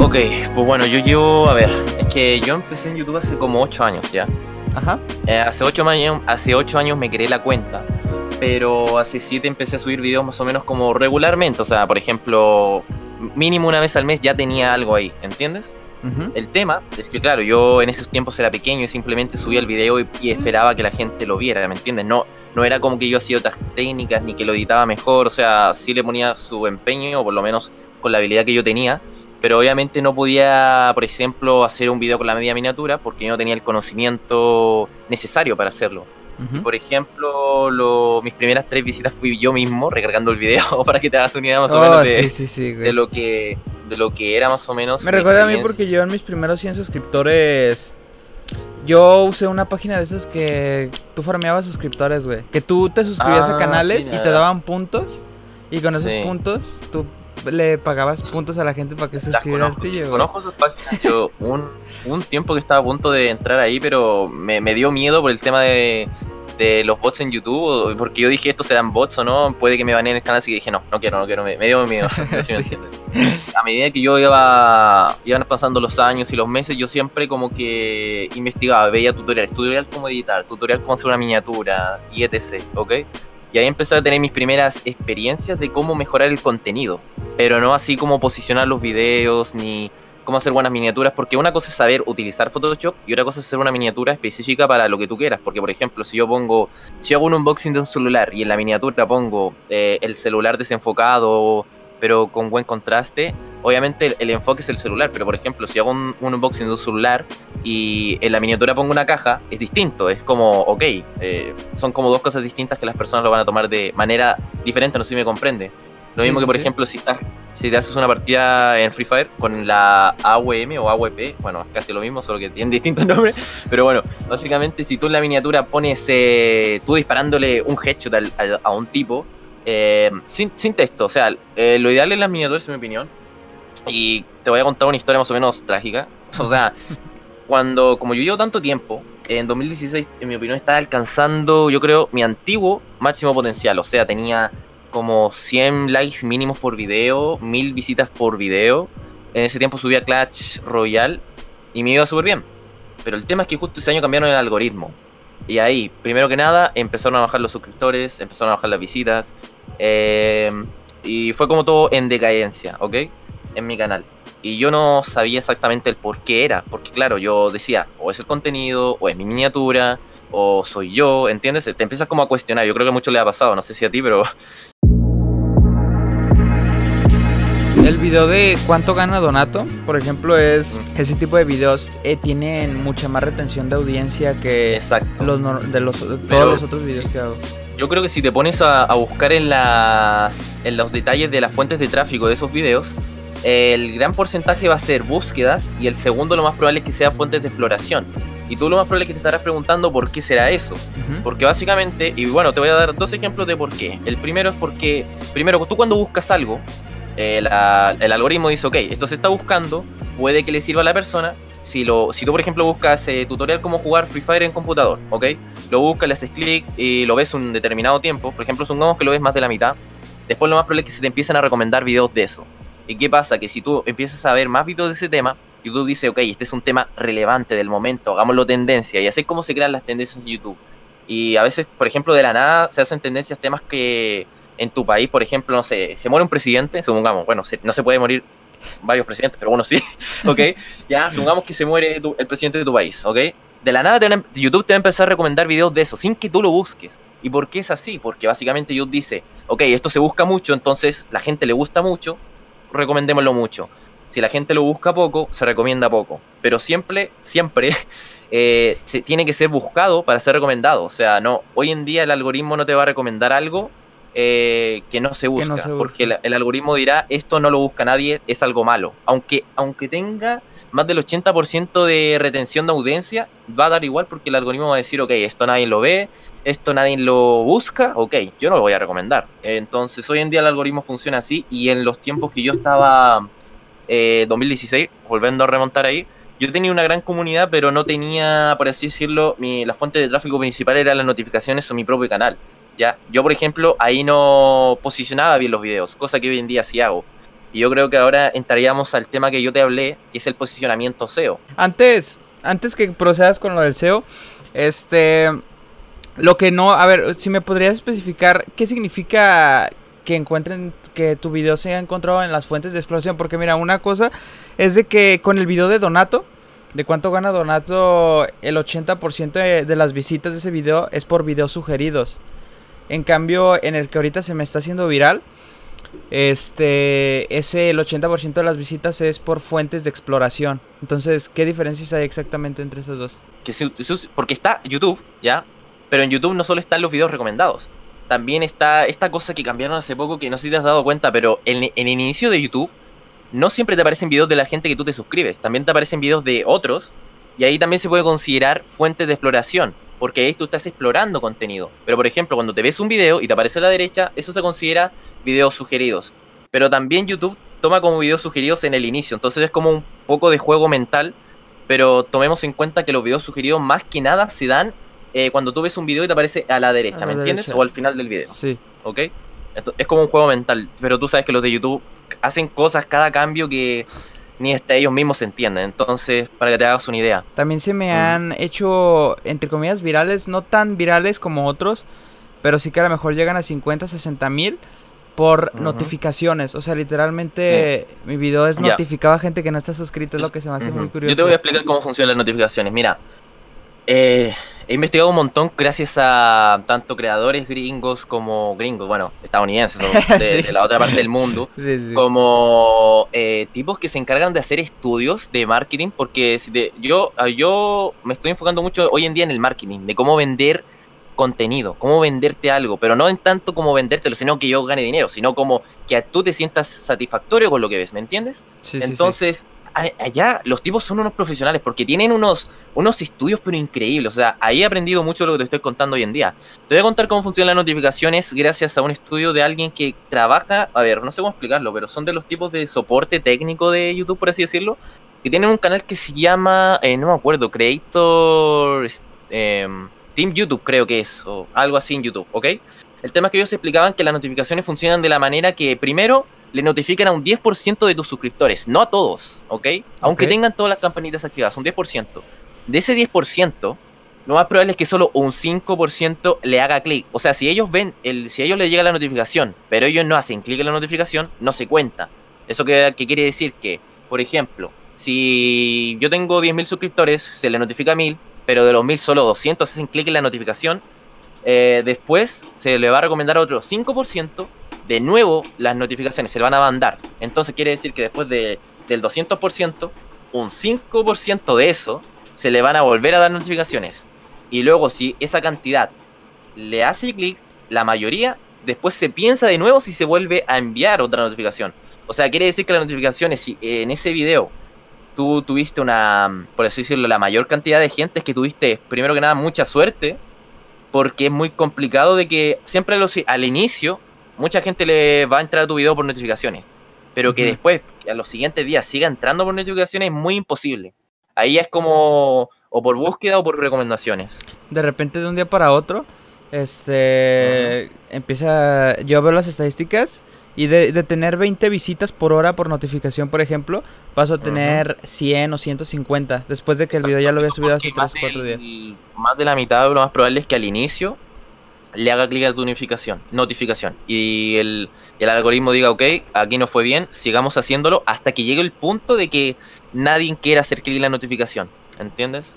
Ok, pues bueno, yo llevo, a ver, es que yo empecé en YouTube hace como 8 años ya. Ajá. Eh, hace 8 años, hace 8 años me creé la cuenta, pero hace 7 empecé a subir videos más o menos como regularmente, o sea, por ejemplo, mínimo una vez al mes ya tenía algo ahí, ¿entiendes? Ujú. El tema es que, claro, yo en esos tiempos era pequeño y simplemente subía el video y, y esperaba que la gente lo viera, ¿me entiendes? No, no era como que yo hacía otras técnicas ni que lo editaba mejor, o sea, sí le ponía su empeño, o por lo menos con la habilidad que yo tenía, pero obviamente no podía, por ejemplo, hacer un video con la media miniatura porque yo no tenía el conocimiento necesario para hacerlo. Ujú. Por ejemplo, lo- mis primeras tres visitas fui yo mismo recargando el video para que te hagas una idea más o Oh, menos de, sí, sí, sí, de lo que de lo que era más o menos. Me recuerda a mí porque yo en mis primeros 100 suscriptores. Yo usé una página de esas que tú farmeabas suscriptores, güey. Que tú te suscribías Ah, a canales sí, y te daban puntos. Y con esos Sí. puntos tú le pagabas puntos a la gente para que se suscribiera al güey. Conozco esas páginas. Yo un, un tiempo que estaba a punto de entrar ahí, pero me, me dio miedo por el tema de, de los bots en YouTube, porque yo dije, estos serán bots o no, puede que me baneen el canal, así que dije, no, no quiero, no quiero, me, me dio miedo. me Sí. entiendes. A medida que yo iba, iban pasando los años y los meses, yo siempre como que investigaba, veía tutoriales, tutorial cómo editar, tutorial cómo hacer una miniatura, y etc, ¿ok? Y ahí empecé a tener mis primeras experiencias de cómo mejorar el contenido, pero no así como posicionar los videos ni cómo hacer buenas miniaturas, porque una cosa es saber utilizar Photoshop y otra cosa es hacer una miniatura específica para lo que tú quieras, porque por ejemplo, si yo pongo, si hago un unboxing de un celular y en la miniatura pongo eh, el celular desenfocado, pero con buen contraste, obviamente el, enfoque es el celular, pero por ejemplo, si hago un, un unboxing de un celular y en la miniatura pongo una caja, es distinto, es como, ok, eh, son como dos cosas distintas que las personas lo van a tomar de manera diferente, no sé si me comprende. Lo Sí, mismo que, por sí. ejemplo, si, estás, si te haces una partida en Free Fire con la AWM o AWP, bueno, es casi lo mismo, solo que tienen distintos nombres, pero bueno, básicamente si tú en la miniatura pones eh, tú disparándole un headshot al- al- a un tipo, eh, sin, sin texto, o sea, eh, lo ideal en las miniaturas, en mi opinión, y te voy a contar una historia más o menos trágica, o sea, cuando, como yo llevo tanto tiempo, en 2016, en mi opinión, estaba alcanzando, yo creo, mi antiguo máximo potencial. O sea, tenía como 100 likes mínimos por video, 1000 visitas por video. En ese tiempo subía Clash Royale y me iba súper bien. Pero el tema es que justo ese año cambiaron el algoritmo. Y ahí, primero que nada, empezaron a bajar los suscriptores, empezaron a bajar las visitas. eh, y fue como todo en decadencia, ¿ok? En mi canal. Y yo no sabía exactamente el por qué era. Porque claro, yo decía, o es el contenido, o es mi miniatura, o soy yo, ¿entiendes? Te empiezas como a cuestionar. Yo creo que mucho le ha pasado, no sé si a ti, pero... El video de cuánto gana Donato, por ejemplo, es ese tipo de videos eh, tienen mucha más retención de audiencia que Exacto. los de los de Pero, todos los otros videos sí. que hago. Yo creo que si te pones a, a buscar en, las, en los detalles de las fuentes de tráfico de esos videos, el gran porcentaje va a ser búsquedas y el segundo lo más probable es que sea fuentes de exploración. Y tú lo más probable es que te estarás preguntando por qué será eso. Porque básicamente, y bueno, te voy a dar dos ejemplos de por qué. El primero es porque, primero, tú cuando buscas algo, eh, el algoritmo dice, ok, esto se está buscando, puede que le sirva a la persona. Si, lo, si tú, por ejemplo, buscas eh, tutorial cómo jugar Free Fire en computador, ok, lo buscas, le haces clic y lo ves un determinado tiempo, por ejemplo, supongamos que lo ves más de la mitad, después lo más probable es que se te empiecen a recomendar videos de eso. ¿Y qué pasa? Que si tú empiezas a ver más videos de ese tema, YouTube dice, ok, este es un tema relevante del momento, hagámoslo tendencia, y así es como se crean las tendencias en YouTube. Y a veces, por ejemplo, de la nada se hacen tendencias, temas que en tu país, por ejemplo, no sé, se muere un presidente, supongamos, bueno, se- no se puede morir varios presidentes, pero bueno, sí, ok, ya, supongamos que se muere tu- el presidente de tu país, ok. De la nada te van a- YouTube te va a empezar a recomendar videos de eso, sin que tú lo busques. ¿Y por qué es así? Porque básicamente YouTube dice, ok, esto se busca mucho, entonces la gente le gusta mucho, recomendémoslo mucho. Si la gente lo busca poco, se recomienda poco. Pero siempre, siempre eh, se, tiene que ser buscado para ser recomendado. O sea, no, hoy en día el algoritmo no te va a recomendar algo eh, que no se busca. no se busca. Porque el, el algoritmo dirá, esto no lo busca nadie, es algo malo. Aunque, aunque tenga más del 80% de retención de audiencia, va a dar igual porque el algoritmo va a decir, ok, esto nadie lo ve, esto nadie lo busca, ok, yo no lo voy a recomendar. Entonces, hoy en día el algoritmo funciona así y en los tiempos que yo estaba, eh, 2016, volviendo a remontar ahí, yo tenía una gran comunidad, pero no tenía, por así decirlo, mi, la fuente de tráfico principal era las notificaciones o mi propio canal. ¿Ya? Yo, por ejemplo, ahí no posicionaba bien los videos, cosa que hoy en día sí hago. Y yo creo que ahora entraríamos al tema que yo te hablé, que es el posicionamiento SEO. Antes, antes que procedas con lo del SEO, este, lo que no, a ver, si me podrías especificar qué significa que encuentren que tu video se haya encontrado en las fuentes de exploración, porque mira, una cosa es de que con el video de Donato, de cuánto gana Donato, el 80% de, de las visitas de ese video es por videos sugeridos. En cambio, en el que ahorita se me está haciendo viral, este, ese el 80% de las visitas es por fuentes de exploración. Entonces, ¿qué diferencias hay exactamente entre esas dos? Que porque está YouTube, ¿ya? Pero en YouTube no solo están los videos recomendados. También está esta cosa que cambiaron hace poco que no sé si te has dado cuenta, pero en, en el inicio de YouTube no siempre te aparecen videos de la gente que tú te suscribes, también te aparecen videos de otros y ahí también se puede considerar fuentes de exploración porque ahí tú estás explorando contenido. Pero por ejemplo, cuando te ves un video y te aparece a la derecha, eso se considera videos sugeridos. Pero también YouTube toma como videos sugeridos en el inicio, entonces es como un poco de juego mental, pero tomemos en cuenta que los videos sugeridos más que nada se dan eh, cuando tú ves un video y te aparece a la derecha, ¿me entiendes? O al final del video. Sí. ¿Ok? es como un juego mental, pero tú sabes que los de YouTube hacen cosas cada cambio que ni hasta ellos mismos se entienden. Entonces, para que te hagas una idea. También se me han hecho, entre comillas, virales, no tan virales como otros, pero sí que a lo mejor llegan a 50, 60 mil por notificaciones. O sea, literalmente mi video es notificado a gente que no está suscrita, es lo que se me hace muy curioso. Yo te voy a explicar cómo funcionan las notificaciones. Mira, eh, he investigado un montón gracias a tanto creadores gringos como gringos, bueno, estadounidenses de, la otra parte del mundo, como eh, tipos que se encargan de hacer estudios de marketing, porque yo, ah, yo me estoy enfocando mucho hoy en día en el marketing, de cómo vender contenido, cómo venderte algo, pero no en tanto como vendértelo, sino que yo gane dinero, sino como que tú te sientas satisfactorio con lo que ves, ¿me entiendes? Entonces, allá los tipos son unos profesionales porque tienen unos, unos estudios pero increíbles. O sea, ahí he aprendido mucho de lo que te estoy contando hoy en día. Te voy a contar cómo funcionan las notificaciones gracias a un estudio de alguien que trabaja, a ver, no sé cómo explicarlo, pero son de los tipos de soporte técnico de YouTube, por así decirlo, que tienen un canal que se llama, eh, no me acuerdo, Creator em, Team YouTube creo que es, o algo así en YouTube, ¿ok? El tema es que ellos explicaban que las notificaciones funcionan de la manera que primero le notifican a un 10% de tus suscriptores, no a todos, ¿ok? Aunque tengan todas las campanitas activadas, un 10%. De ese 10%, lo más probable es que solo un 5% le haga clic. O sea, si ellos ven, el, si a ellos les llega la notificación, pero ellos no hacen clic en la notificación, no se cuenta. Eso que, quiere decir que, por ejemplo, si yo tengo 10.000 suscriptores, se le notifica a 1.000, pero de los 1.000 solo 200 hacen clic en la notificación, eh, después se le va a recomendar a otro 5% de nuevo las notificaciones se van a mandar. Entonces quiere decir que después de, del 200%, un 5% de eso se le van a volver a dar notificaciones. Y luego si esa cantidad le hace clic, la mayoría después se piensa de nuevo si se vuelve a enviar otra notificación. O sea, quiere decir que las notificaciones, si en ese video tú tuviste una, por así decirlo, la mayor cantidad de gente es que tuviste, primero que nada, mucha suerte, porque es muy complicado de que siempre al inicio mucha gente le va a entrar a tu video por notificaciones, pero que después, a los siguientes días, siga entrando por notificaciones es muy imposible. Ahí es como o por búsqueda o por recomendaciones. De repente de un día para otro, este, empieza, yo veo las estadísticas y de, tener 20 visitas por hora por notificación, por ejemplo, paso a tener 100 o 150 después de que el video ya lo había subido hace 3 o 4 días. Más de la mitad, lo más probable es que al inicio le haga clic a tu notificación, notificación y el, algoritmo diga, ok, aquí no fue bien, sigamos haciéndolo hasta que llegue el punto de que nadie quiera hacer clic en la notificación, ¿entiendes?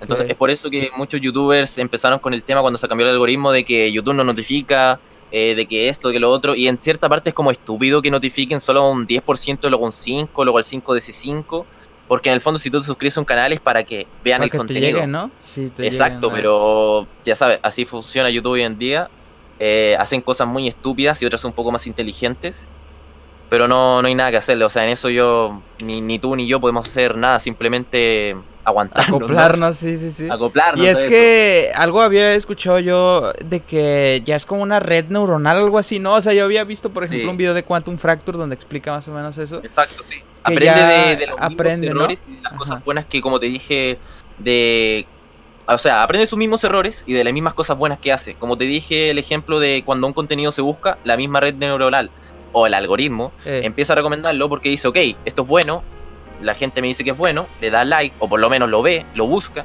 Entonces es por eso que muchos youtubers empezaron con el tema cuando se cambió el algoritmo de que YouTube no notifica, eh, de que esto, de que lo otro, y en cierta parte es como estúpido que notifiquen solo un 10%, luego un 5%, luego el 5 de ese 5%, porque en el fondo si tú te suscribes a un canal es para que vean el contenido. ¿no? Exacto, pero ya sabes, así funciona YouTube hoy en día. Eh, hacen cosas muy estúpidas y otras un poco más inteligentes. Pero no, no hay nada que hacerle. O sea, en eso yo, ni, ni tú ni yo podemos hacer nada. Simplemente aguantarnos. Acoplarnos, sí, sí, sí. Acoplarnos. Y es que algo había escuchado yo de que ya es como una red neuronal, algo así, ¿no? O sea, yo había visto, por ejemplo, un video de Quantum Fracture donde explica más o menos eso. Exacto, sí aprende de, los aprende, errores y de las cosas buenas que, como te dije, de o sea, aprende sus mismos errores y de las mismas cosas buenas que hace. Como te dije, el ejemplo de cuando un contenido se busca, la misma red neuronal o el algoritmo Eh. empieza a recomendarlo porque dice, ok, esto es bueno, la gente me dice que es bueno, le da like o por lo menos lo ve, lo busca,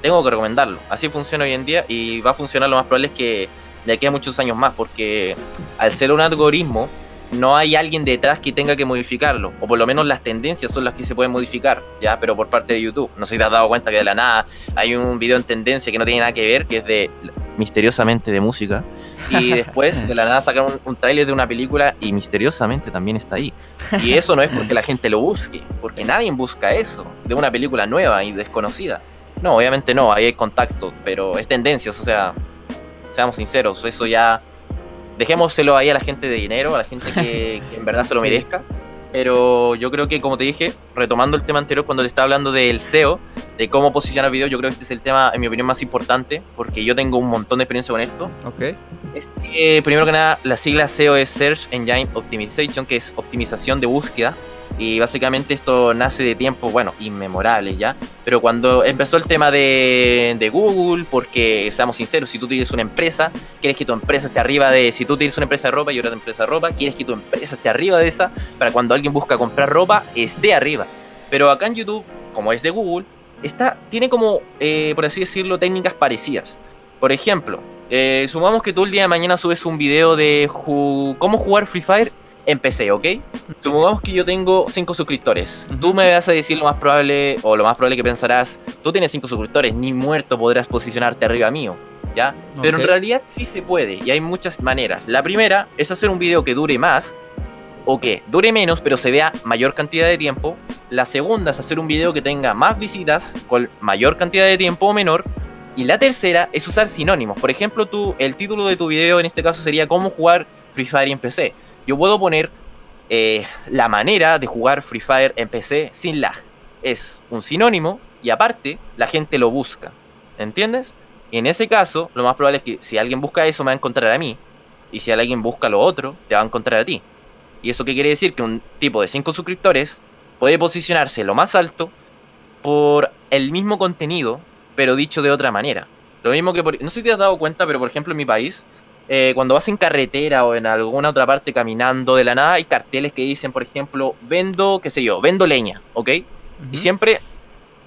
tengo que recomendarlo. Así funciona hoy en día y va a funcionar lo más probable es que de aquí a muchos años más, porque al ser un algoritmo, no hay alguien detrás que tenga que modificarlo, o por lo menos las tendencias son las que se pueden modificar, ya, pero por parte de YouTube. No sé si te has dado cuenta que de la nada hay un video en tendencia que no tiene nada que ver, que es de misteriosamente de música, y después de la nada sacan un, un tráiler de una película y misteriosamente también está ahí. Y eso no es porque la gente lo busque, porque nadie busca eso, de una película nueva y desconocida. No, obviamente no, ahí hay contacto, pero es tendencias, o sea, seamos sinceros, eso ya dejémoselo ahí a la gente de dinero, a la gente que, que en verdad se lo merezca. Pero yo creo que, como te dije, retomando el tema anterior, cuando te estaba hablando del SEO, de cómo posicionar video, yo creo que este es el tema, en mi opinión, más importante, porque yo tengo un montón de experiencia con esto. Ok. Primero que nada, la sigla SEO es Search Engine Optimization, que es optimización de búsqueda. Y básicamente esto nace de tiempos, bueno, inmemorables ya. Pero cuando empezó el tema de, de Google, porque seamos sinceros, si tú tienes una empresa, quieres que tu empresa esté arriba de. Si tú tienes una empresa de ropa y otra empresa de ropa, quieres que tu empresa esté arriba de esa, para cuando alguien busca comprar ropa, esté arriba. Pero acá en YouTube, como es de Google, está, tiene como, eh, por así decirlo, técnicas parecidas. Por ejemplo, eh, sumamos que tú el día de mañana subes un video de cómo jugar Free Fire en PC, ¿ok? Supongamos que yo tengo 5 suscriptores. Tú me vas a decir lo más probable, o lo más probable que pensarás, tú tienes 5 suscriptores, ni muerto podrás posicionarte arriba mío, ¿ya? Pero en realidad sí se puede, y hay muchas maneras. La primera es hacer un video que dure más, o que dure menos, pero se vea mayor cantidad de tiempo. La segunda es hacer un video que tenga más visitas, con mayor cantidad de tiempo o menor. Y la tercera es usar sinónimos. Por ejemplo, tú, el título de tu video en este caso sería cómo jugar Free Fire en PC. Yo puedo poner eh, la manera de jugar Free Fire en PC sin lag. Es un sinónimo y aparte la gente lo busca. ¿Entiendes? Y en ese caso, lo más probable es que si alguien busca eso me va a encontrar a mí. Y si alguien busca lo otro, te va a encontrar a ti. ¿Y eso qué quiere decir? Que un tipo de 5 suscriptores puede posicionarse lo más alto por el mismo contenido, pero dicho de otra manera. Lo mismo que, por- no sé si te has dado cuenta, pero por ejemplo en mi país, eh, cuando vas en carretera o en alguna otra parte caminando de la nada, hay carteles que dicen, por ejemplo, vendo, qué sé yo, vendo leña, ¿ok? Y siempre,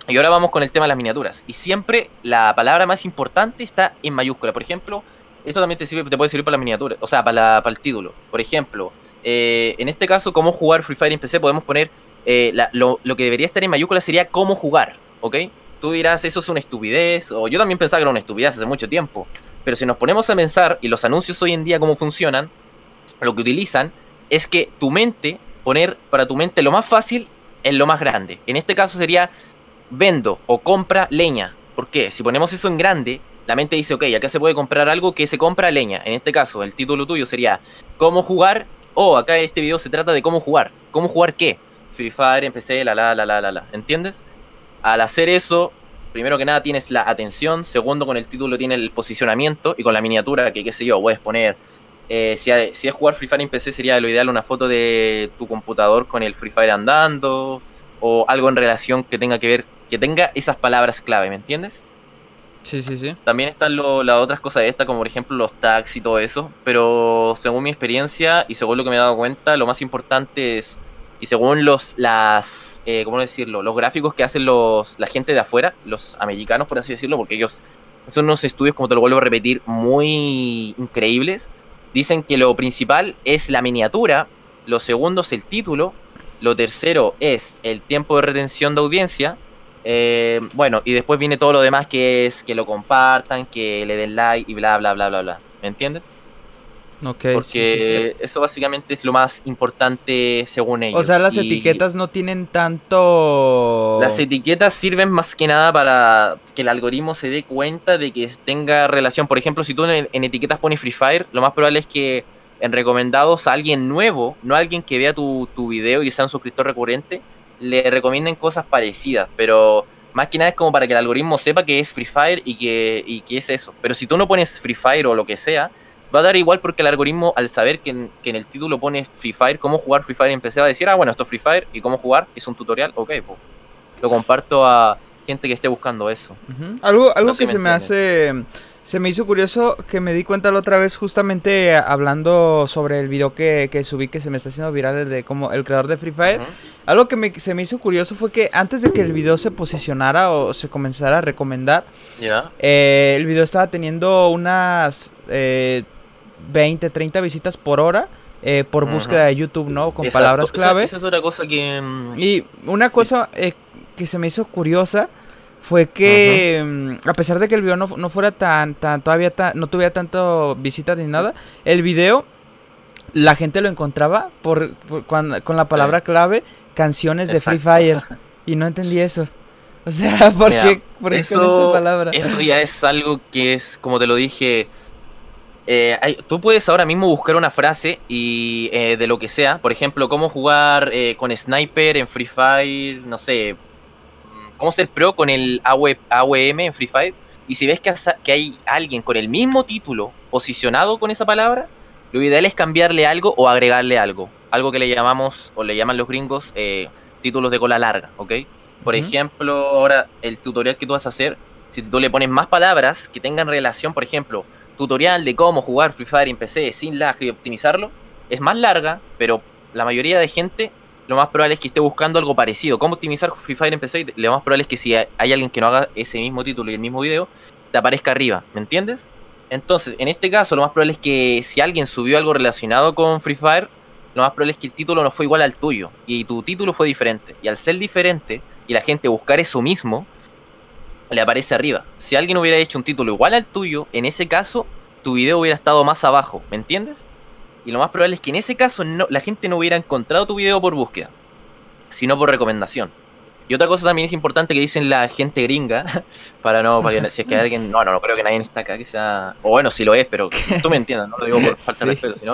y ahora vamos con el tema de las miniaturas, y siempre la palabra más importante está en mayúscula. Por ejemplo, esto también te, sirve, te puede servir para las miniaturas, o sea, para, la- para el título. Por ejemplo, eh, en este caso, cómo jugar Free Fire en PC, podemos poner eh, la- lo, lo que debería estar en mayúscula sería cómo jugar, ¿ok? Tú dirás, eso es una estupidez, o yo también pensaba que era una estupidez hace mucho tiempo. Pero si nos ponemos a pensar, y los anuncios hoy en día cómo funcionan, lo que utilizan es que tu mente, poner para tu mente lo más fácil en lo más grande. En este caso sería vendo o compra leña. ¿Por qué? Si ponemos eso en grande, la mente dice, ok, acá se puede comprar algo que se compra leña. En este caso, el título tuyo sería cómo jugar, o acá este video se trata de cómo jugar. ¿Cómo jugar qué? Free Fire, empecé, la la la la la la. ¿Entiendes? Al hacer eso, primero que nada tienes la atención, segundo con el título tiene el posicionamiento y con la miniatura que qué sé yo, puedes poner eh, si, hay- si es jugar Free Fire en PC sería lo ideal una foto de tu computador con el Free Fire andando o algo en relación que tenga que ver, que tenga esas palabras clave, ¿me entiendes? Sí, sí, sí. También están lo- las otras cosas de esta, como por ejemplo los tags y todo eso, pero según mi experiencia y según lo que me he dado cuenta, lo más importante es, y según los, las, eh, ¿cómo decirlo? Los gráficos que hacen los, la gente de afuera, los americanos por así decirlo, porque ellos son unos estudios, como te lo vuelvo a repetir, muy increíbles. Dicen que lo principal es la miniatura, lo segundo es el título, lo tercero es el tiempo de retención de audiencia, eh, bueno, y después viene todo lo demás que es que lo compartan, que le den like y bla, bla, bla, bla, bla. ¿Me entiendes? Ok. sí, sí, Porque eso básicamente es lo más importante según sí. ellos. O sea, las Y etiquetas no tienen tanto... Las etiquetas sirven más que nada para que el algoritmo se dé cuenta de que tenga relación. Por ejemplo, si tú en, en etiquetas pones Free Fire, lo más probable es que en recomendados a alguien nuevo, no a alguien que vea tu, tu video y sea un suscriptor recurrente, le recomienden cosas parecidas. Pero más que nada es como para que el algoritmo sepa que es Free Fire y que, y que es eso. Pero si tú no pones Free Fire o lo que sea, va a dar igual porque el algoritmo, al saber que en, que en el título pone Free Fire, cómo jugar Free Fire va a decir, ah, bueno, esto es Free Fire y cómo jugar es un tutorial, ok, pues lo comparto a, gente que esté buscando eso. Algo, algo que se me hace se me hizo curioso que me di cuenta la otra vez justamente hablando sobre el video que, que subí que se me está haciendo viral de como el creador de Free Fire. Algo que me, se me hizo curioso fue que antes de que el video se posicionara o se comenzara a recomendar, eh, el video estaba teniendo unas eh, 20, 30 visitas por hora. Eh, por búsqueda de YouTube, ¿no? Con palabras clave. Esa, es otra cosa que... Mm, y una cosa eh, que se me hizo curiosa fue que mm, a pesar de que el video no, fuera tan, tan todavía no tuviera tanto visitas ni nada, el video la gente lo encontraba por, con la palabra clave canciones de Free Fire y no entendí eso. O sea, ¿por qué, ¿por eso, esa palabra? Eso ya es algo que es, como te lo dije, eh, tú puedes ahora mismo buscar una frase y eh, de lo que sea, por ejemplo, cómo jugar eh, con sniper en Free Fire, no sé, cómo ser pro con el AWM en Free Fire. Y si ves que, que hay alguien con el mismo título posicionado con esa palabra, lo ideal es cambiarle algo o agregarle algo. Algo que le llamamos, o le llaman los gringos, eh, títulos de cola larga, ¿ok? Por ejemplo, ahora el tutorial que tú vas a hacer, si tú le pones más palabras que tengan relación, por ejemplo, tutorial de cómo jugar Free Fire en PC sin lag y optimizarlo, es más larga, pero la mayoría de gente lo más probable es que esté buscando algo parecido. ¿Cómo optimizar Free Fire en PC? Lo más probable es que si hay alguien que no haga ese mismo título y el mismo video, te aparezca arriba, ¿me entiendes? Entonces, en este caso, lo más probable es que si alguien subió algo relacionado con Free Fire, lo más probable es que el título no fue igual al tuyo y tu título fue diferente. Y al ser diferente y la gente buscar eso mismo, le aparece arriba. Si alguien hubiera hecho un título igual al tuyo, en ese caso, tu video hubiera estado más abajo, ¿me entiendes? Y lo más probable es que en ese caso no, la gente no hubiera encontrado tu video por búsqueda, sino por recomendación. Y otra cosa también es importante que dicen la gente gringa, para no, para que si es que alguien, no, no, no creo que nadie está acá que sea, o bueno, si lo es, pero tú me entiendes, no lo digo por falta de respeto, sino,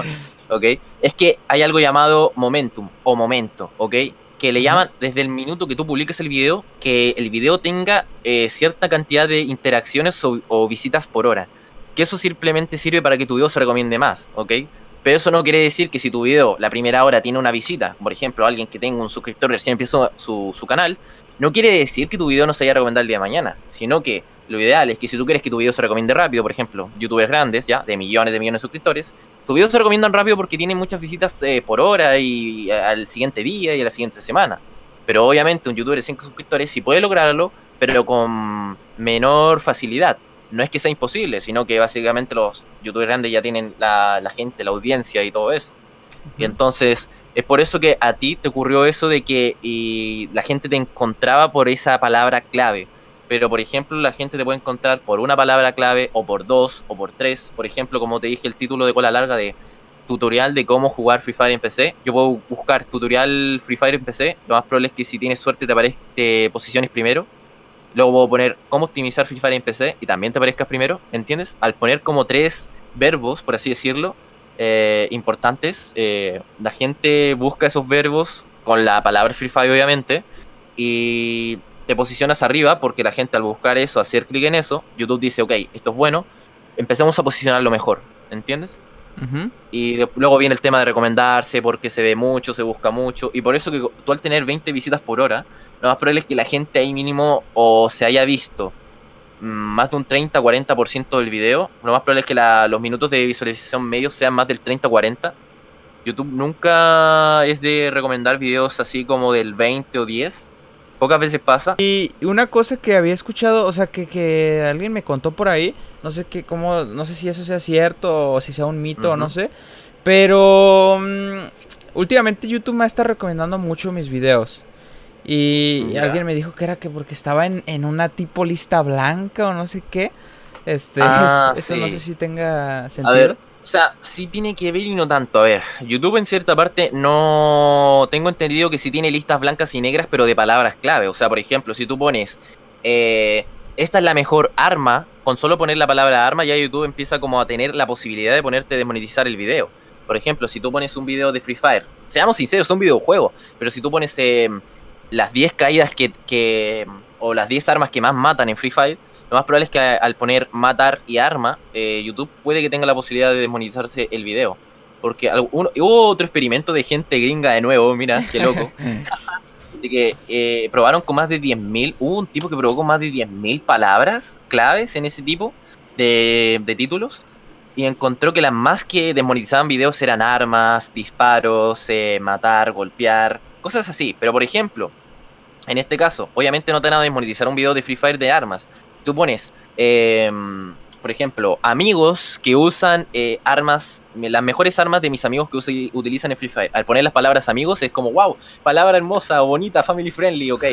ok, es que hay algo llamado momentum o momento, ok, que le llaman desde el minuto que tú publiques el video, que el video tenga eh, cierta cantidad de interacciones o, o visitas por hora, que eso simplemente sirve para que tu video se recomiende más, ok, pero eso no quiere decir que si tu video la primera hora tiene una visita, por ejemplo, alguien que tenga un suscriptor recién empezó su, su canal, no quiere decir que tu video no se haya recomendado el día de mañana, sino que lo ideal es que si tú quieres que tu video se recomiende rápido, por ejemplo, youtubers grandes, ya, de millones de millones de suscriptores, tu video se recomiendan rápido porque tienen muchas visitas eh, por hora y al siguiente día y a la siguiente semana. Pero obviamente un youtuber de 5 suscriptores sí puede lograrlo, pero con menor facilidad no es que sea imposible, sino que básicamente los youtubers grandes ya tienen la, gente, la audiencia y todo eso. Y entonces es por eso que a ti te ocurrió eso de que y la gente te encontraba por esa palabra clave. Pero por ejemplo la gente te puede encontrar por una palabra clave o por dos o por tres. Por ejemplo, como te dije, el título de cola larga de tutorial de cómo jugar Free Fire en PC. Yo puedo buscar tutorial Free Fire en PC. Lo más probable es que si tienes suerte te aparezca posiciones primero Luego puedo poner cómo optimizar Free Fire en PC y también te aparezcas primero, ¿entiendes? Al poner como tres verbos, por así decirlo, eh, importantes, eh, la gente busca esos verbos con la palabra Free Fire obviamente y te posicionas arriba porque la gente al buscar eso, hacer clic en eso, YouTube dice, ok, esto es bueno, empecemos a posicionarlo mejor, ¿entiendes? Y luego viene el tema de recomendarse porque se ve mucho, se busca mucho y por eso que tú al tener 20 visitas por hora, lo más probable es que la gente ahí mínimo o se haya visto más de un 30-40% del video. Lo más probable es que los minutos de visualización medios sean más del 30-40. YouTube nunca es de recomendar videos así como del 20 o 10. Pocas veces pasa. Y una cosa que había escuchado, o sea, que, alguien me contó por ahí, no sé qué, cómo, no sé si eso sea cierto o si sea un mito, o no sé. Pero mm, últimamente YouTube me está recomendando mucho mis videos. Y alguien me dijo que era que porque estaba en, en, una tipo lista blanca o no sé qué. Este, ah, eso no sé si tenga sentido. A ver, o sea, sí tiene que ver y no tanto. A ver, YouTube en cierta parte no tengo entendido que sí tiene listas blancas y negras, pero de palabras clave. O sea, por ejemplo, si tú pones eh, esta es la mejor arma, con solo poner la palabra arma, ya YouTube empieza como a tener la posibilidad de ponerte desmonetizar el video. Por ejemplo, si tú pones un video de Free Fire, seamos sinceros, es un videojuego, pero si tú pones eh, las 10 caídas que, o las 10 armas que más matan en Free Fire, lo más probable es que al poner matar y arma, eh, YouTube puede que tenga la posibilidad de desmonetizarse el video. Porque hubo otro experimento de gente gringa de nuevo, mira, qué loco. de que eh, probaron con más de 10.000, hubo un tipo que probó con más de 10.000 palabras claves en ese tipo de, de títulos y encontró que las más que desmonetizaban videos eran armas, disparos, eh, matar, golpear, cosas así. Pero por ejemplo, en este caso, obviamente no te van a desmonetizar un video de Free Fire de armas. Tú pones, em, por ejemplo, amigos que usan eh, armas, las mejores armas de mis amigos que utilizan en Free Fire. Al poner las palabras amigos es como, wow, palabra hermosa, bonita, family friendly, ok.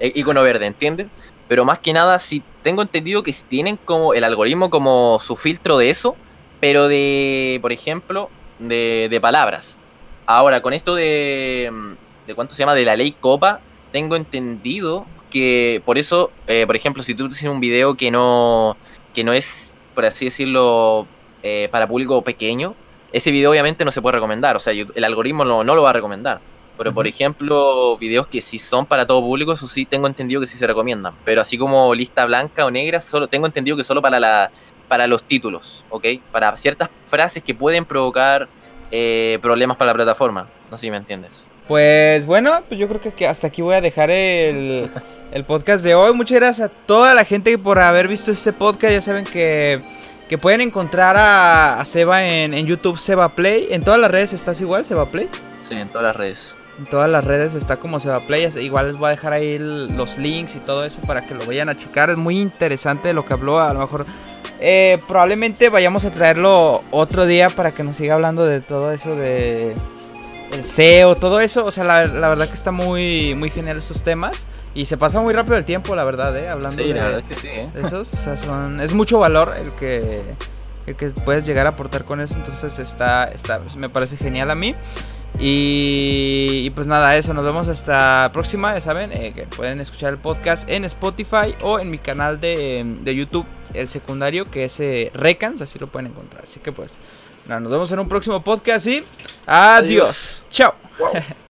Eh, icono verde, ¿entiendes? Pero más que nada, sí tengo entendido que tienen como el algoritmo como su filtro de eso, pero de, por ejemplo, de, palabras. Ahora, con esto de, de cuánto se llama, de la ley Copa, tengo entendido que por eso, eh, por ejemplo, si tú tienes un video que no, que no es, por así decirlo, eh, para público pequeño, ese video obviamente no se puede recomendar, o sea, el algoritmo no, no lo va a recomendar. Pero, por ejemplo, videos que sí son para todo público, eso sí tengo entendido que sí se recomiendan. Pero así como lista blanca o negra, solo tengo entendido que solo para, la, para los títulos, ¿ok? Para ciertas frases que pueden provocar eh, problemas para la plataforma. No sé si me entiendes. Pues bueno, pues yo creo que hasta aquí voy a dejar el, el podcast de hoy. Muchas gracias a toda la gente por haber visto este podcast. Ya saben que, que pueden encontrar a, Seba en, en, YouTube, Seba Play. En todas las redes estás igual, Seba Play. Sí, en todas las redes. En todas las redes está como Seba Play. Igual les voy a dejar ahí los links y todo eso para que lo vayan a checar. Es muy interesante lo que habló. A lo mejor eh, probablemente vayamos a traerlo otro día para que nos siga hablando de todo eso de el SEO, todo eso. O sea, la, verdad que está muy, muy genial esos temas. Y se pasa muy rápido el tiempo, la verdad, ¿eh? Hablando de, la verdad que sí, ¿eh? esos. O sea, son, es mucho valor el que, el que puedes llegar a aportar con eso. Entonces está, está, me parece genial a mí. Y, pues nada, eso, nos vemos hasta la próxima, ya saben, eh, que pueden escuchar el podcast en Spotify o en mi canal de, de YouTube, el secundario, que es eh, Recans, así lo pueden encontrar. Así que pues, nos vemos en un próximo podcast y adiós. Chao.